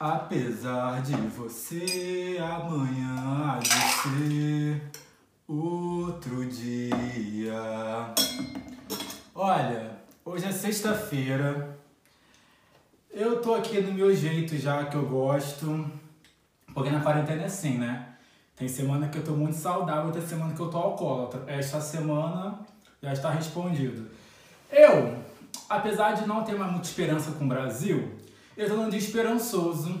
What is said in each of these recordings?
Apesar de você, amanhã há de ser outro dia. Olha, hoje é sexta-feira. Eu tô aqui no meu jeito já que eu gosto. Porque na quarentena é assim, né? Tem semana que eu tô muito saudável, tem semana que eu tô alcoólatra. Esta semana já está respondido. Eu, apesar de não ter uma muita esperança com o Brasil, eu tô num dia esperançoso.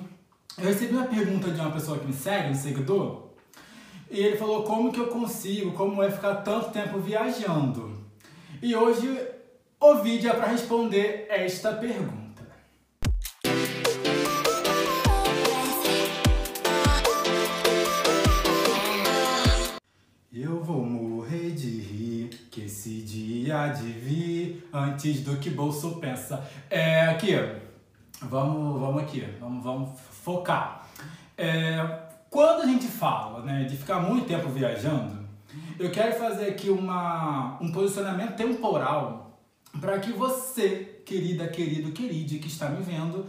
Eu recebi uma pergunta de uma pessoa que me segue, um seguidor, e ele falou como que eu consigo, como é ficar tanto tempo viajando. E hoje o vídeo é para responder esta pergunta. Eu vou morrer de rir, que esse dia de vir antes do que bolso pensa. É aqui, Vamos, vamos aqui, vamos, vamos focar. É, quando a gente fala né, de ficar muito tempo viajando, eu quero fazer aqui uma, um posicionamento temporal para que você, querida, querido, queride, que está me vendo,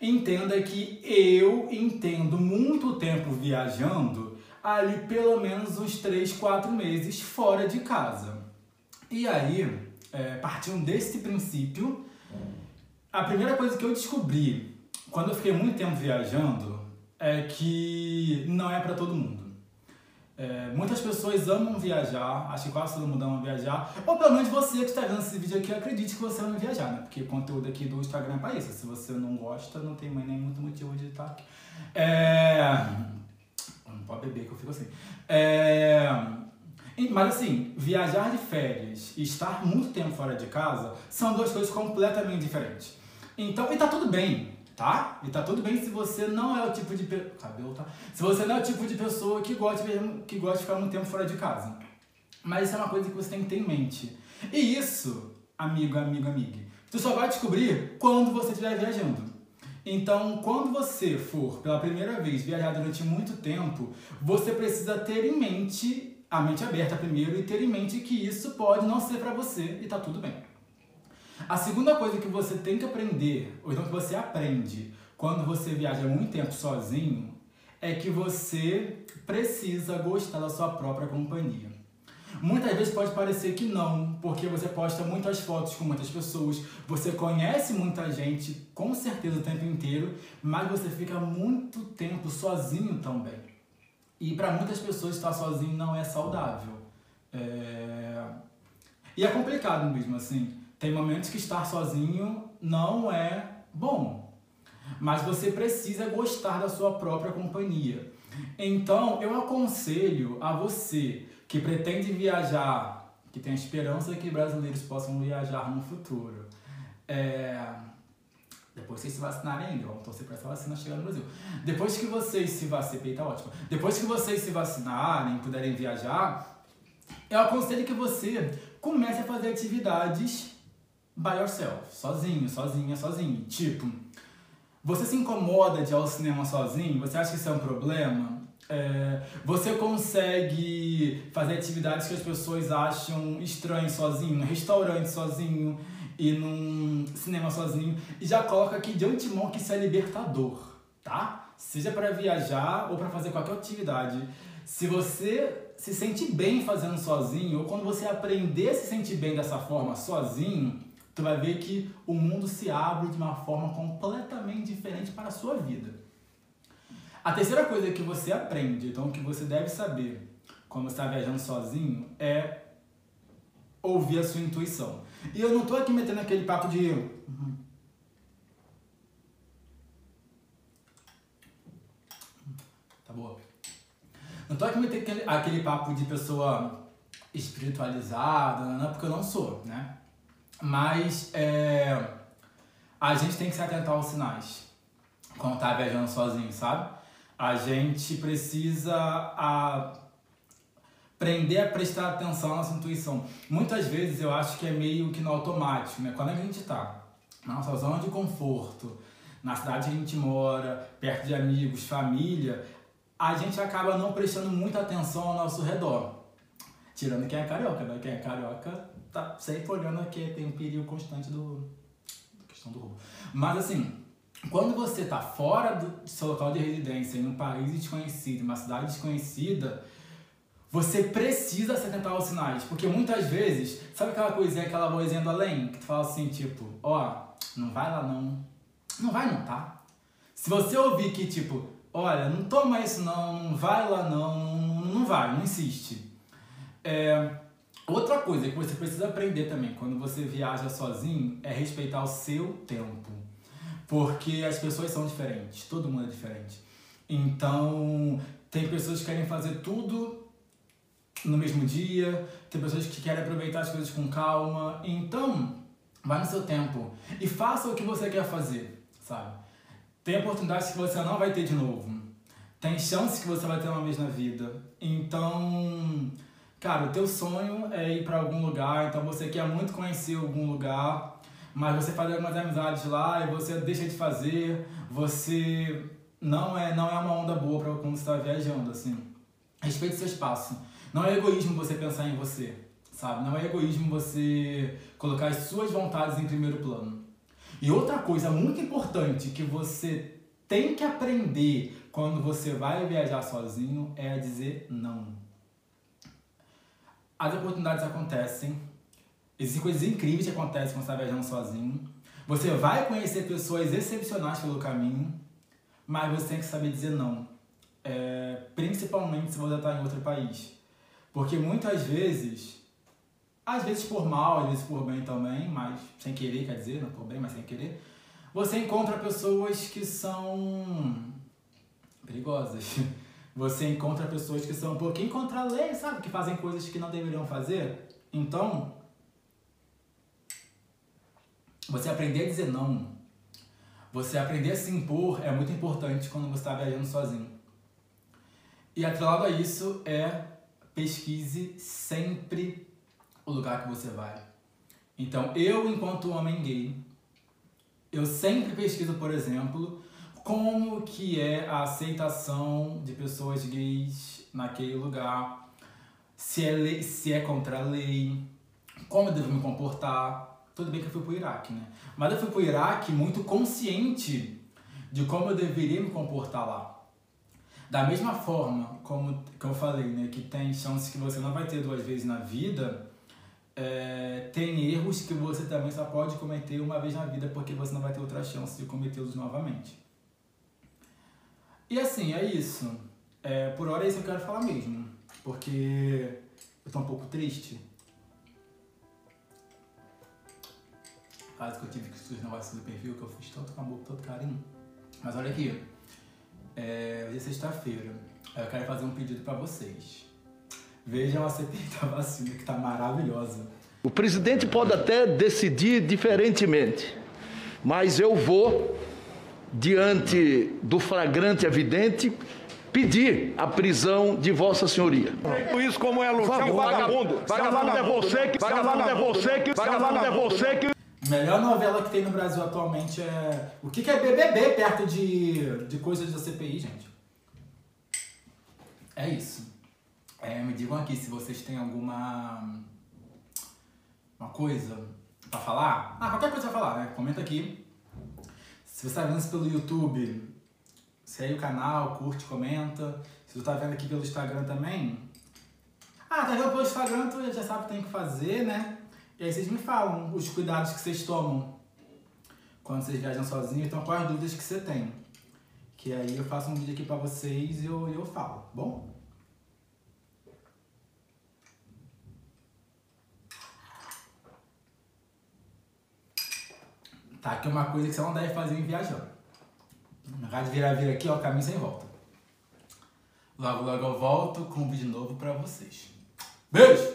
entenda que eu entendo muito tempo viajando ali pelo menos uns 3, 4 meses fora de casa. E aí, é, partindo desse princípio, a primeira coisa que eu descobri quando eu fiquei muito tempo viajando é que não é para todo mundo. É, muitas pessoas amam viajar, acho que quase todo mundo ama viajar, ou pelo menos você que está vendo esse vídeo aqui acredite que você ama viajar, né? Porque o conteúdo aqui do Instagram é para isso. Se você não gosta, não tem nem muito motivo de estar aqui. É... Não pode beber que eu fico assim. É... Mas assim, viajar de férias e estar muito tempo fora de casa são duas coisas completamente diferentes. Então, e tá tudo bem, tá? E tá tudo bem se você não é o tipo de cabelo tá? Se você não é o tipo de pessoa que gosta de, que gosta de ficar muito tempo fora de casa. Mas isso é uma coisa que você tem que ter em mente. E isso, amigo, amigo, amiga, tu só vai descobrir quando você estiver viajando. Então, quando você for pela primeira vez viajar durante muito tempo, você precisa ter em mente a mente aberta primeiro e ter em mente que isso pode não ser para você e tá tudo bem. A segunda coisa que você tem que aprender, ou então que você aprende quando você viaja muito tempo sozinho, é que você precisa gostar da sua própria companhia. Muitas vezes pode parecer que não, porque você posta muitas fotos com muitas pessoas, você conhece muita gente, com certeza o tempo inteiro, mas você fica muito tempo sozinho também. E para muitas pessoas estar sozinho não é saudável. É... E é complicado mesmo, assim. Tem momentos que estar sozinho não é bom, mas você precisa gostar da sua própria companhia. Então, eu aconselho a você que pretende viajar, que tem a esperança que brasileiros possam viajar no futuro. É... Depois vocês se vacinarem ainda, vamos torcer para essa vacina chegar no Brasil. Depois que vocês se vacinarem, tá ótimo. Depois que vocês se vacinarem, puderem viajar, eu aconselho que você comece a fazer atividades by yourself, sozinho, sozinha, sozinho. Tipo, você se incomoda de ir ao cinema sozinho? Você acha que isso é um problema? É, você consegue fazer atividades que as pessoas acham estranhas sozinho, no restaurante sozinho e num cinema sozinho e já coloca aqui de antemão que isso é libertador, tá? Seja para viajar ou para fazer qualquer atividade. Se você se sente bem fazendo sozinho ou quando você aprender a se sentir bem dessa forma sozinho, tu vai ver que o mundo se abre de uma forma completamente diferente para a sua vida. A terceira coisa que você aprende, então que você deve saber quando está viajando sozinho, é ouvir a sua intuição. E eu não estou aqui metendo aquele papo de. Uhum. Tá boa. Não estou aqui metendo aquele, aquele papo de pessoa espiritualizada, não, porque eu não sou, né? Mas é, a gente tem que se atentar aos sinais quando tá viajando sozinho, sabe? A gente precisa a, aprender a prestar atenção à nossa intuição. Muitas vezes eu acho que é meio que no automático, né? Quando a gente tá na nossa zona de conforto, na cidade que a gente mora, perto de amigos, família, a gente acaba não prestando muita atenção ao nosso redor. Tirando quem é carioca, né? Quem é carioca tá sempre olhando que tem um perigo constante do. da questão do roubo. Mas assim, quando você está fora do seu local de residência, em um país desconhecido, em uma cidade desconhecida, você precisa se atentar aos sinais. Porque muitas vezes, sabe aquela coisinha, aquela vozinha do além, que tu fala assim, tipo, ó, não vai lá não. Não vai não, tá? Se você ouvir que, tipo, olha, não toma isso não, não vai lá não, não, não vai, não insiste. É, outra coisa que você precisa aprender também quando você viaja sozinho é respeitar o seu tempo. Porque as pessoas são diferentes, todo mundo é diferente. Então, tem pessoas que querem fazer tudo no mesmo dia, tem pessoas que querem aproveitar as coisas com calma. Então, vai no seu tempo e faça o que você quer fazer, sabe? Tem oportunidades que você não vai ter de novo. Tem chances que você vai ter uma vez na vida. Então, cara, o teu sonho é ir para algum lugar, então você quer muito conhecer algum lugar mas você faz algumas amizades lá e você deixa de fazer, você não é, não é uma onda boa para quando você está viajando, assim. Respeite seu espaço. Não é egoísmo você pensar em você, sabe? Não é egoísmo você colocar as suas vontades em primeiro plano. E outra coisa muito importante que você tem que aprender quando você vai viajar sozinho é a dizer não. As oportunidades acontecem, Existem coisas incríveis que acontecem quando você está viajando sozinho. Você vai conhecer pessoas excepcionais pelo caminho, mas você tem que saber dizer não. É, principalmente se você está em outro país. Porque muitas vezes, às vezes por mal, às vezes por bem também, mas sem querer, quer dizer, não por bem, mas sem querer, você encontra pessoas que são perigosas. Você encontra pessoas que são um pouquinho contra a lei, sabe? Que fazem coisas que não deveriam fazer. Então, você aprender a dizer não, você aprender a se impor é muito importante quando você está viajando sozinho. E atrelado a isso é pesquise sempre o lugar que você vai. Então, eu, enquanto homem gay, eu sempre pesquiso, por exemplo, como que é a aceitação de pessoas gays naquele lugar, se é, lei, se é contra a lei, como eu devo me comportar, tudo bem que eu fui pro Iraque, né? Mas eu fui pro Iraque muito consciente de como eu deveria me comportar lá. Da mesma forma, como que eu falei, né, que tem chances que você não vai ter duas vezes na vida, é, tem erros que você também só pode cometer uma vez na vida porque você não vai ter outra chance de cometê-los novamente. E assim, é isso. É, por hora é isso que eu quero falar mesmo, porque eu tô um pouco triste fase que eu tive que surgir negócios do perfil, que eu fiz tanto com amor, tanto carinho. Mas olha aqui, é, hoje é sexta-feira, eu quero fazer um pedido para vocês. Vejam a CPI da vacina, que tá maravilhosa. O presidente pode até decidir diferentemente, mas eu vou, diante do flagrante evidente, pedir a prisão de Vossa Senhoria. Isso como é lutar um vagabundo. Vagabundo é você que vagabundo é você que vagabundo é você que melhor novela que tem no Brasil atualmente é. O que, que é BBB perto de, de coisas da CPI, gente? É isso. É, me digam aqui se vocês têm alguma. Uma coisa pra falar. Ah, qualquer coisa pra falar, né? Comenta aqui. Se você tá vendo isso pelo YouTube, segue o canal, curte, comenta. Se você tá vendo aqui pelo Instagram também. Ah, tá vendo pelo Instagram, tu já sabe o que tem que fazer, né? E aí vocês me falam os cuidados que vocês tomam quando vocês viajam sozinhos, então quais dúvidas que você tem. Que aí eu faço um vídeo aqui pra vocês e eu, eu falo, bom? Tá aqui uma coisa que você não deve fazer em viajando. Na rádio virar vira aqui, ó, caminho sem volta. Logo, logo eu volto com um vídeo novo pra vocês. Beijo!